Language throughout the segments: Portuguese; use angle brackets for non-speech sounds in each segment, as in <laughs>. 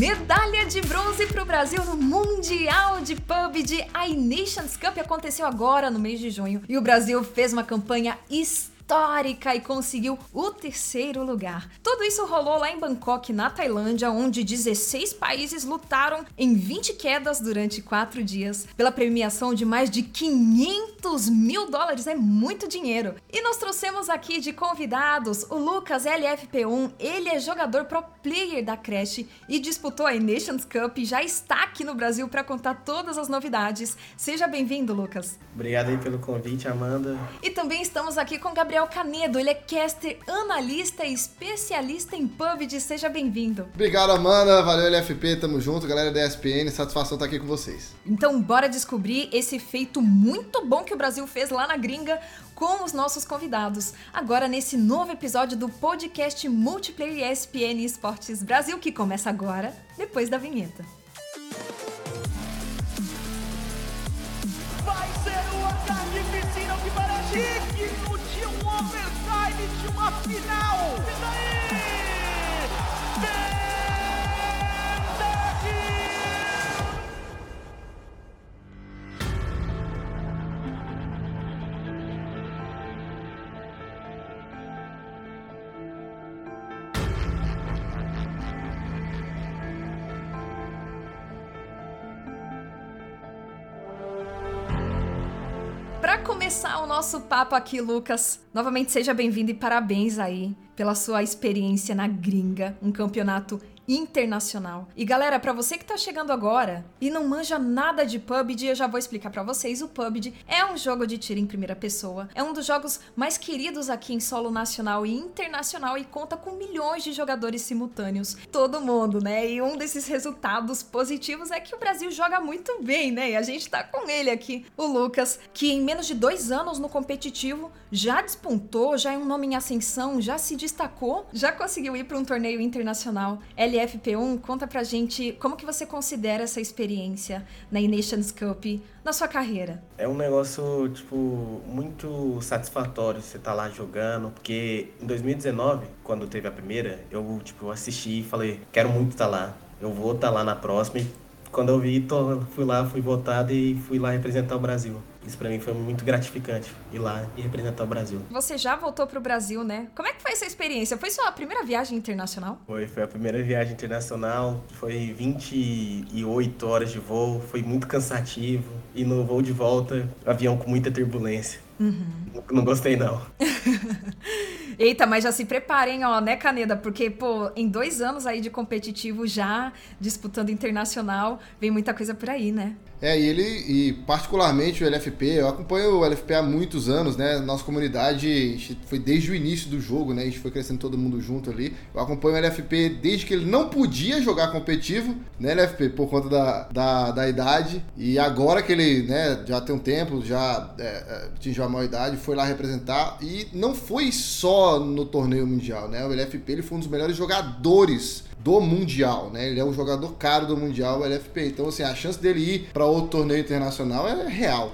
Medalha de bronze para o Brasil no Mundial de PUBG. A Nations Cup aconteceu agora no mês de junho e o Brasil fez uma campanha histórica histórica e conseguiu o terceiro lugar. Tudo isso rolou lá em Bangkok, na Tailândia, onde 16 países lutaram em 20 quedas durante quatro dias pela premiação de mais de 500 mil dólares. É muito dinheiro. E nós trouxemos aqui de convidados o Lucas LFP1. Ele é jogador pro player da Crash e disputou a Nations Cup e já está aqui no Brasil para contar todas as novidades. Seja bem-vindo, Lucas. Obrigado aí pelo convite, Amanda. E também estamos aqui com Gabriel Gabriel Canedo, ele é caster, analista e especialista em PUBG. Seja bem-vindo. Obrigado, Amanda. Valeu, LFP. Tamo junto, galera da ESPN. Satisfação estar aqui com vocês. Então, bora descobrir esse feito muito bom que o Brasil fez lá na gringa com os nossos convidados. Agora, nesse novo episódio do podcast Multiplayer ESPN Esportes Brasil, que começa agora, depois da vinheta. Vai ser o ataque piscina que para chique! overtime de uma final. Começar o nosso papo aqui, Lucas, novamente seja bem-vindo e parabéns aí pela sua experiência na gringa, um campeonato internacional. E galera, para você que tá chegando agora e não manja nada de PUBG, eu já vou explicar para vocês. O PUBG é um jogo de tiro em primeira pessoa, é um dos jogos mais queridos aqui em solo nacional e internacional e conta com milhões de jogadores simultâneos, todo mundo, né? E um desses resultados positivos é que o Brasil joga muito bem, né? E a gente tá com ele aqui, o Lucas, que em menos de dois anos no competitivo já despontou, já é um nome em ascensão, já se destacou, já conseguiu ir para um torneio internacional. Ele FP1, conta pra gente como que você considera essa experiência na Nations Cup na sua carreira. É um negócio, tipo, muito satisfatório você estar tá lá jogando, porque em 2019, quando teve a primeira, eu, tipo, assisti e falei, quero muito estar tá lá, eu vou estar tá lá na próxima. E quando eu vi, tô, fui lá, fui votado e fui lá representar o Brasil. Isso para mim foi muito gratificante, ir lá e representar o Brasil. Você já voltou pro Brasil, né? Como é que foi essa experiência? Foi sua primeira viagem internacional? Foi, foi a primeira viagem internacional. Foi 28 horas de voo, foi muito cansativo. E no voo de volta, avião com muita turbulência. Uhum. Não, não gostei, não. <laughs> Eita, mas já se preparem, ó, né, Caneda? Porque, pô, em dois anos aí de competitivo já, disputando internacional, vem muita coisa por aí, né? É, e ele, e particularmente o LFP, eu acompanho o LFP há muitos anos, né? Nossa comunidade foi desde o início do jogo, né? A gente foi crescendo todo mundo junto ali. Eu acompanho o LFP desde que ele não podia jogar competitivo, né, LFP, por conta da, da, da idade. E agora que ele, né, já tem um tempo, já é, é atingiu a maior idade, foi lá representar. E não foi só no torneio mundial, né? O LFP ele foi um dos melhores jogadores do Mundial, né? Ele é um jogador caro do Mundial, o LFP. Então, assim, a chance dele ir para outro torneio internacional é real.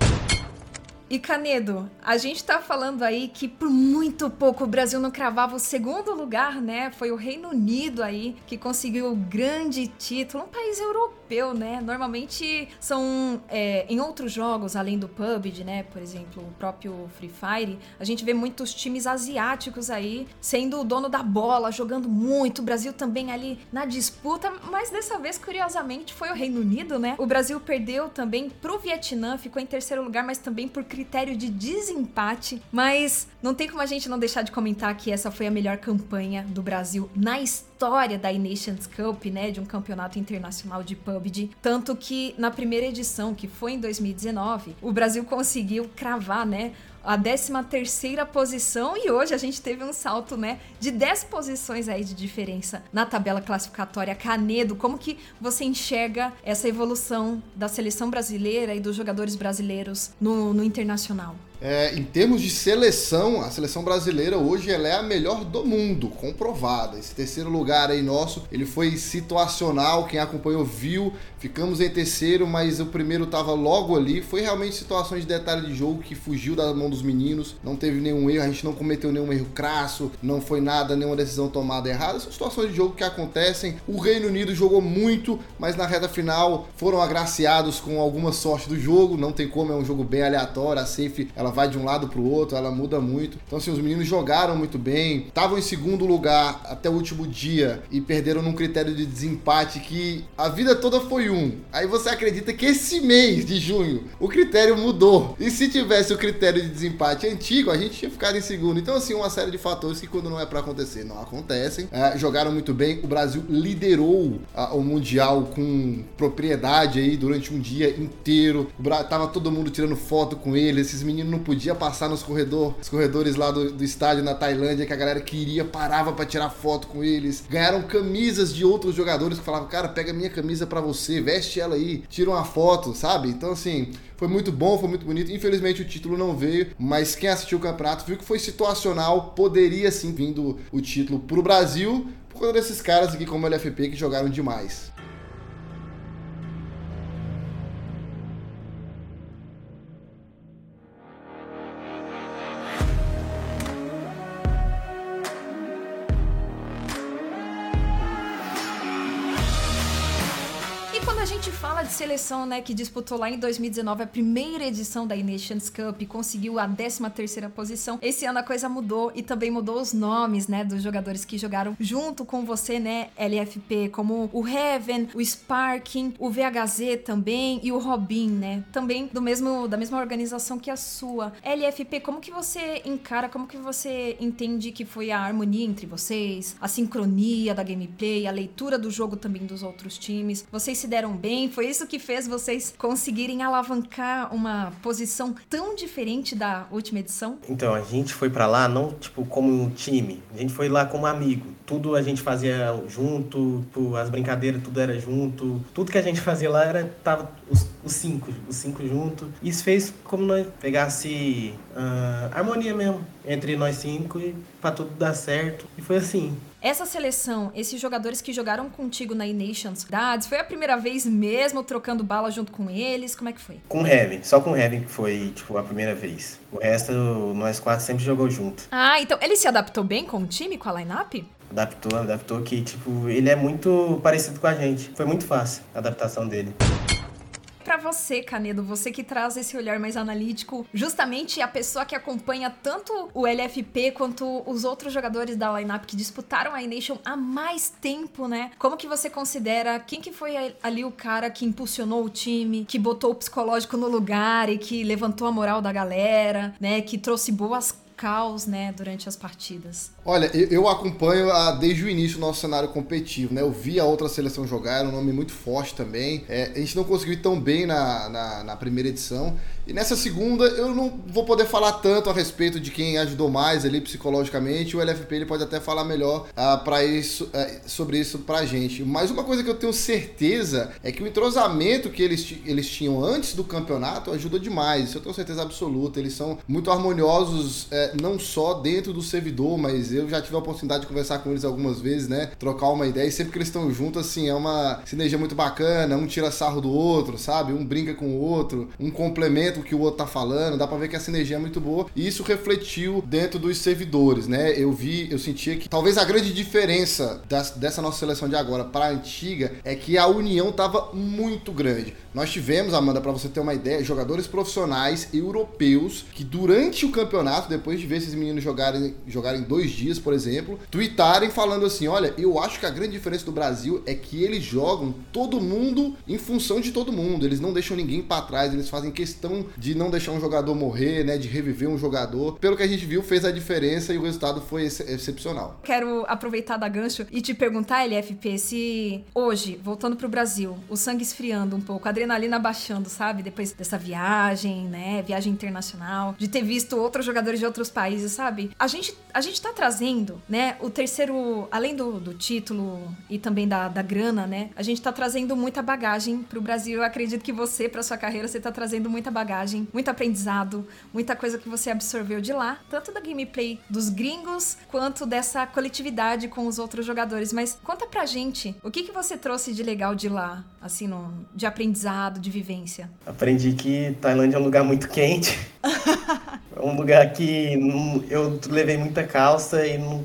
E Canedo, a gente tá falando aí que por muito pouco o Brasil não cravava o segundo lugar, né? Foi o Reino Unido aí que conseguiu o grande título, um país europeu, né? Normalmente são é, em outros jogos, além do PUBG, né? Por exemplo, o próprio Free Fire, a gente vê muitos times asiáticos aí sendo o dono da bola, jogando muito. O Brasil também ali na disputa, mas dessa vez, curiosamente, foi o Reino Unido, né? O Brasil perdeu também pro Vietnã, ficou em terceiro lugar, mas também por critério de desempate, mas não tem como a gente não deixar de comentar que essa foi a melhor campanha do Brasil na história da Nations Cup, né, de um campeonato internacional de PUBG, tanto que na primeira edição, que foi em 2019, o Brasil conseguiu cravar, né, a 13 terceira posição e hoje a gente teve um salto, né, de 10 posições aí de diferença na tabela classificatória. Canedo, como que você enxerga essa evolução da seleção brasileira e dos jogadores brasileiros no, no internacional? É, em termos de seleção, a seleção brasileira hoje ela é a melhor do mundo, comprovada. Esse terceiro lugar aí nosso, ele foi situacional, quem acompanhou viu, ficamos em terceiro, mas o primeiro estava logo ali. Foi realmente situações de detalhe de jogo que fugiu da mão dos meninos, não teve nenhum erro, a gente não cometeu nenhum erro crasso, não foi nada, nenhuma decisão tomada errada. São situações de jogo que acontecem. O Reino Unido jogou muito, mas na reta final foram agraciados com alguma sorte do jogo, não tem como, é um jogo bem aleatório, a safe ela vai de um lado para o outro, ela muda muito. Então, assim, os meninos jogaram muito bem, estavam em segundo lugar até o último dia e perderam num critério de desempate que a vida toda foi um. Aí você acredita que esse mês de junho o critério mudou. E se tivesse o critério de desempate antigo, a gente tinha ficado em segundo. Então, assim, uma série de fatores que quando não é para acontecer, não acontecem. É, jogaram muito bem. O Brasil liderou a, o Mundial com propriedade aí durante um dia inteiro. Tava todo mundo tirando foto com ele. Esses meninos não podia passar nos corredor, os corredores lá do, do estádio na Tailândia, que a galera queria, parava para tirar foto com eles. Ganharam camisas de outros jogadores que falavam, cara, pega minha camisa para você, veste ela aí, tira uma foto, sabe? Então, assim, foi muito bom, foi muito bonito. Infelizmente o título não veio, mas quem assistiu o campeonato viu que foi situacional, poderia sim vindo o título pro Brasil, por conta desses caras aqui como o LFP que jogaram demais. Seleção, né, que disputou lá em 2019 a primeira edição da Nations Cup e conseguiu a 13 terceira posição. Esse ano a coisa mudou e também mudou os nomes, né, dos jogadores que jogaram junto com você, né, LFP, como o Heaven, o Sparking, o VHZ também e o Robin, né, também do mesmo da mesma organização que a sua. LFP, como que você encara, como que você entende que foi a harmonia entre vocês, a sincronia da gameplay, a leitura do jogo também dos outros times? Vocês se deram bem? Foi isso que fez vocês conseguirem alavancar uma posição tão diferente da última edição? Então, a gente foi para lá não tipo como um time, a gente foi lá como amigo. Tudo a gente fazia junto, as brincadeiras tudo era junto. Tudo que a gente fazia lá era tava os, os cinco, os cinco juntos. Isso fez como nós pegasse uh, harmonia mesmo entre nós cinco e para tudo dar certo. E foi assim. Essa seleção, esses jogadores que jogaram contigo na E-Nations, foi a primeira vez mesmo trocando bala junto com eles? Como é que foi? Com o Heaven, só com o Heaven que foi, tipo, a primeira vez. O resto, nós quatro sempre jogou junto. Ah, então ele se adaptou bem com o time, com a line-up? Adaptou, adaptou que, tipo, ele é muito parecido com a gente. Foi muito fácil a adaptação dele para você, Canedo, você que traz esse olhar mais analítico, justamente a pessoa que acompanha tanto o LFP quanto os outros jogadores da lineup que disputaram a Nation há mais tempo, né? Como que você considera quem que foi ali o cara que impulsionou o time, que botou o psicológico no lugar e que levantou a moral da galera, né? Que trouxe boas caos, né, durante as partidas? Olha, eu acompanho a, desde o início o nosso cenário competitivo, né? Eu vi a outra seleção jogar, era um nome muito forte também. É, a gente não conseguiu ir tão bem na, na, na, primeira edição. E nessa segunda, eu não vou poder falar tanto a respeito de quem ajudou mais ali psicologicamente. O LFP ele pode até falar melhor uh, para isso, uh, sobre isso pra gente. Mas uma coisa que eu tenho certeza é que o entrosamento que eles, eles tinham antes do campeonato ajudou demais. Isso eu tenho certeza absoluta. Eles são muito harmoniosos. Não só dentro do servidor, mas eu já tive a oportunidade de conversar com eles algumas vezes, né? Trocar uma ideia. E sempre que eles estão juntos, assim, é uma sinergia muito bacana. Um tira sarro do outro, sabe? Um brinca com o outro, um complementa o que o outro tá falando. Dá pra ver que a sinergia é muito boa. E isso refletiu dentro dos servidores, né? Eu vi, eu sentia que talvez a grande diferença das, dessa nossa seleção de agora para a antiga é que a união tava muito grande. Nós tivemos, Amanda, para você ter uma ideia, jogadores profissionais europeus que durante o campeonato, depois de ver esses meninos jogarem, jogarem dois dias, por exemplo, tweetarem falando assim: olha, eu acho que a grande diferença do Brasil é que eles jogam todo mundo em função de todo mundo. Eles não deixam ninguém para trás, eles fazem questão de não deixar um jogador morrer, né? De reviver um jogador. Pelo que a gente viu, fez a diferença e o resultado foi ex excepcional. Quero aproveitar da gancho e te perguntar, LFP, se hoje, voltando pro Brasil, o sangue esfriando um pouco, a adrenalina baixando, sabe? Depois dessa viagem, né? Viagem internacional, de ter visto outros jogadores de outros outros países, sabe? A gente, a gente tá trazendo, né, o terceiro, além do, do título e também da, da grana, né, a gente tá trazendo muita bagagem pro Brasil. Eu acredito que você, pra sua carreira, você tá trazendo muita bagagem, muito aprendizado, muita coisa que você absorveu de lá, tanto da gameplay dos gringos, quanto dessa coletividade com os outros jogadores. Mas conta pra gente, o que, que você trouxe de legal de lá, assim, no, de aprendizado, de vivência? Aprendi que Tailândia é um lugar muito quente. <laughs> é um lugar que eu levei muita calça e não,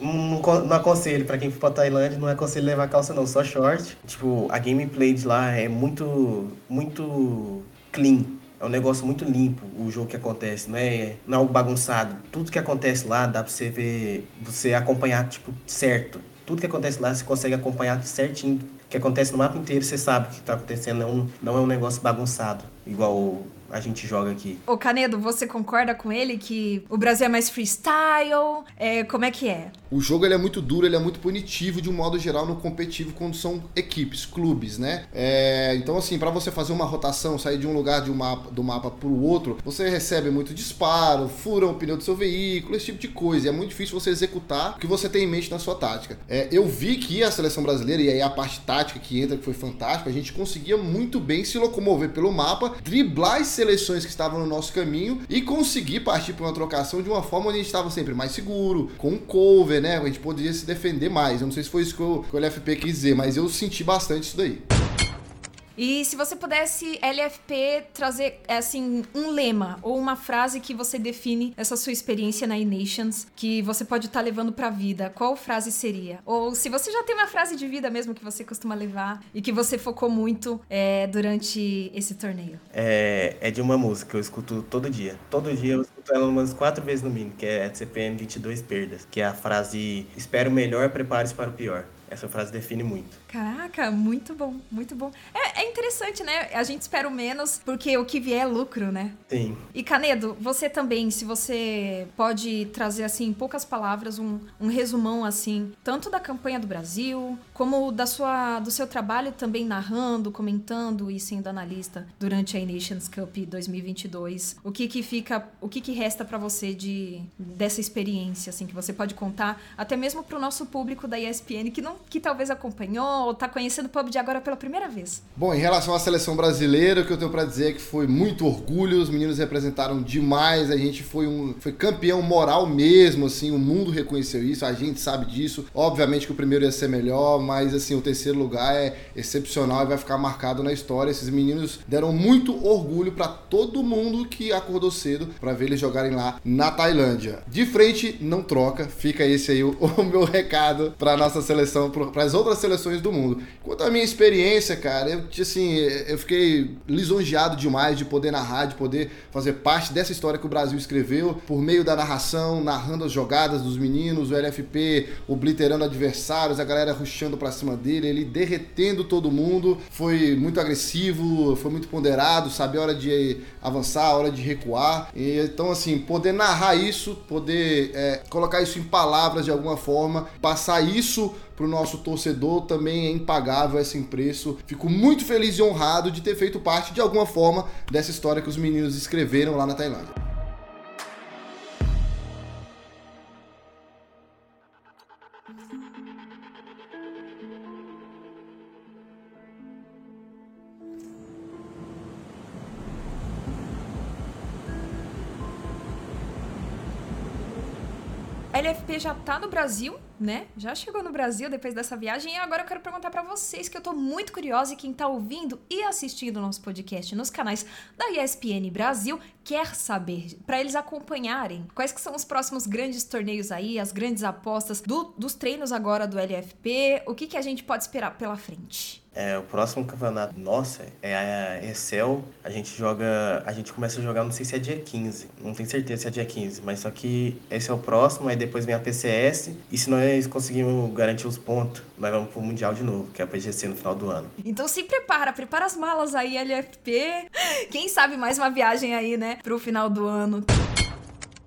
não, não aconselho. Pra quem for pra Tailândia, não aconselho levar calça não, só short. Tipo, a gameplay de lá é muito, muito clean. É um negócio muito limpo o jogo que acontece, não é, não é algo bagunçado. Tudo que acontece lá dá pra você ver, você acompanhar, tipo, certo. Tudo que acontece lá você consegue acompanhar certinho. O que acontece no mapa inteiro, você sabe o que tá acontecendo, não, não é um negócio bagunçado, igual a gente joga aqui. Ô Canedo, você concorda com ele que o Brasil é mais freestyle? É, como é que é? O jogo ele é muito duro, ele é muito punitivo de um modo geral no competitivo quando são equipes, clubes, né? É, então assim, para você fazer uma rotação, sair de um lugar de um mapa, do mapa para o outro, você recebe muito disparo, furam o pneu do seu veículo, esse tipo de coisa. E é muito difícil você executar o que você tem em mente na sua tática. É, eu vi que a seleção brasileira, e aí a parte tática que entra, que foi fantástica, a gente conseguia muito bem se locomover pelo mapa, driblar e seleções que estavam no nosso caminho e conseguir partir para uma trocação de uma forma onde a gente estava sempre mais seguro, com cover, né? A gente poderia se defender mais. Eu não sei se foi isso que o, que o LFP quis dizer, mas eu senti bastante isso daí. E se você pudesse, LFP, trazer, assim, um lema ou uma frase que você define essa sua experiência na E-Nations, que você pode estar tá levando pra vida, qual frase seria? Ou se você já tem uma frase de vida mesmo que você costuma levar e que você focou muito é, durante esse torneio? É, é de uma música que eu escuto todo dia. Todo dia eu escuto ela umas quatro vezes no mínimo, que é CPM 22 Perdas, que é a frase Espero o melhor, prepare-se para o pior. Essa frase define muito. Caraca, muito bom, muito bom. É, é, interessante, né? A gente espera o menos, porque o que vier é lucro, né? Sim. E Canedo, você também, se você pode trazer, assim, em poucas palavras, um, um resumão, assim, tanto da campanha do Brasil, como da sua, do seu trabalho também narrando, comentando e sendo analista durante a Nations Cup 2022. O que que fica, o que que resta para você de dessa experiência, assim, que você pode contar, até mesmo para o nosso público da ESPN, que não que talvez acompanhou tá conhecendo o PUBG agora pela primeira vez? Bom, em relação à seleção brasileira, o que eu tenho para dizer é que foi muito orgulho, os meninos representaram demais, a gente foi um foi campeão moral mesmo, assim, o mundo reconheceu isso, a gente sabe disso. Obviamente que o primeiro ia ser melhor, mas assim, o terceiro lugar é excepcional e vai ficar marcado na história. Esses meninos deram muito orgulho para todo mundo que acordou cedo para ver eles jogarem lá na Tailândia. De frente, não troca. Fica esse aí o, <laughs> o meu recado para nossa seleção para as outras seleções do mundo. Quanto à minha experiência, cara, eu, assim, eu fiquei lisonjeado demais de poder narrar, de poder fazer parte dessa história que o Brasil escreveu por meio da narração, narrando as jogadas dos meninos, o LFP obliterando adversários, a galera ruxando para cima dele, ele derretendo todo mundo. Foi muito agressivo, foi muito ponderado, sabe a hora de avançar, a hora de recuar. E, então, assim, poder narrar isso, poder é, colocar isso em palavras de alguma forma, passar isso para o nosso torcedor também é impagável esse preço. Fico muito feliz e honrado de ter feito parte de alguma forma dessa história que os meninos escreveram lá na Tailândia. LFP já tá no Brasil, né? Já chegou no Brasil depois dessa viagem e agora eu quero perguntar para vocês que eu tô muito curiosa e quem tá ouvindo e assistindo o nosso podcast nos canais da ESPN Brasil quer saber, para eles acompanharem quais que são os próximos grandes torneios aí, as grandes apostas do, dos treinos agora do LFP, o que que a gente pode esperar pela frente? É, o próximo campeonato nossa é a Excel. A gente joga. A gente começa a jogar, não sei se é dia 15. Não tenho certeza se é dia 15. Mas só que esse é o próximo, aí depois vem a PCS. E se nós conseguirmos garantir os pontos, nós vamos pro Mundial de novo, que é a PGC no final do ano. Então se prepara, prepara as malas aí, LFP. Quem sabe mais uma viagem aí, né? Pro final do ano.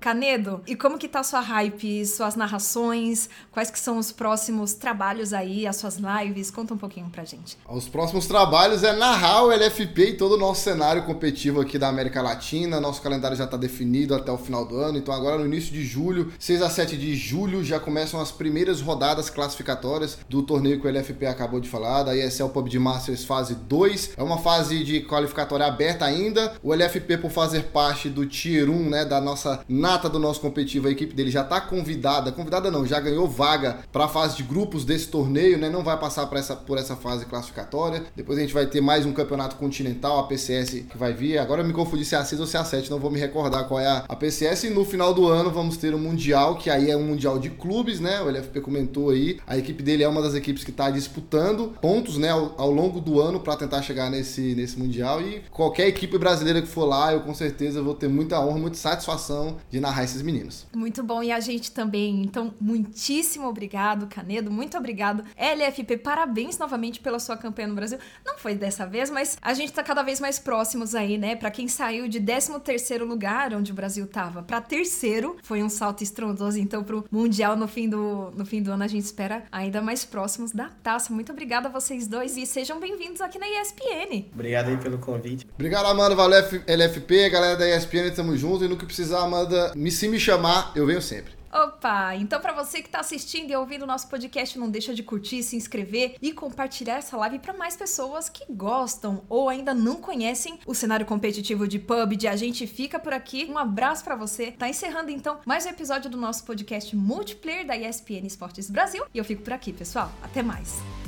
Canedo, e como que tá sua hype, suas narrações, quais que são os próximos trabalhos aí, as suas lives? Conta um pouquinho pra gente. Os próximos trabalhos é narrar o LFP e todo o nosso cenário competitivo aqui da América Latina. Nosso calendário já tá definido até o final do ano, então agora no início de julho, 6 a 7 de julho, já começam as primeiras rodadas classificatórias do torneio que o LFP acabou de falar, da ESL PUBG Masters fase 2. É uma fase de qualificatória aberta ainda. O LFP, por fazer parte do Tier 1, né, da nossa nata do nosso competitivo, a equipe dele já está convidada, convidada não, já ganhou vaga para a fase de grupos desse torneio, né? Não vai passar por essa, por essa fase classificatória. Depois a gente vai ter mais um campeonato continental, a PCS que vai vir. Agora eu me confundi se é a 6 ou se é a 7, não vou me recordar qual é a, a PCS. E no final do ano vamos ter o um Mundial, que aí é um Mundial de clubes, né? O LFP comentou aí. A equipe dele é uma das equipes que está disputando pontos, né, ao, ao longo do ano para tentar chegar nesse, nesse Mundial. E qualquer equipe brasileira que for lá, eu com certeza vou ter muita honra, muita satisfação de narrar esses meninos. Muito bom. E a gente também. Então, muitíssimo obrigado, Canedo. Muito obrigado. LFP, parabéns novamente pela sua campanha no Brasil. Não foi dessa vez, mas a gente tá cada vez mais próximos aí, né? Para quem saiu de 13 terceiro lugar, onde o Brasil tava, para terceiro, foi um salto estrondoso. Então, pro Mundial no fim do, no fim do ano, a gente espera ainda mais próximos da taça. Muito obrigada a vocês dois e sejam bem-vindos aqui na ESPN. Obrigado aí pelo convite. Obrigado, Amanda. Valeu, LFP, galera da ESPN, tamo junto. E no que precisar, Amanda, me, se me chamar, eu venho sempre. Opa! Então, para você que está assistindo e ouvindo o nosso podcast, não deixa de curtir, se inscrever e compartilhar essa live para mais pessoas que gostam ou ainda não conhecem o cenário competitivo de PUBG. A gente fica por aqui. Um abraço para você. Tá encerrando então mais um episódio do nosso podcast multiplayer da ESPN Esportes Brasil. E eu fico por aqui, pessoal. Até mais.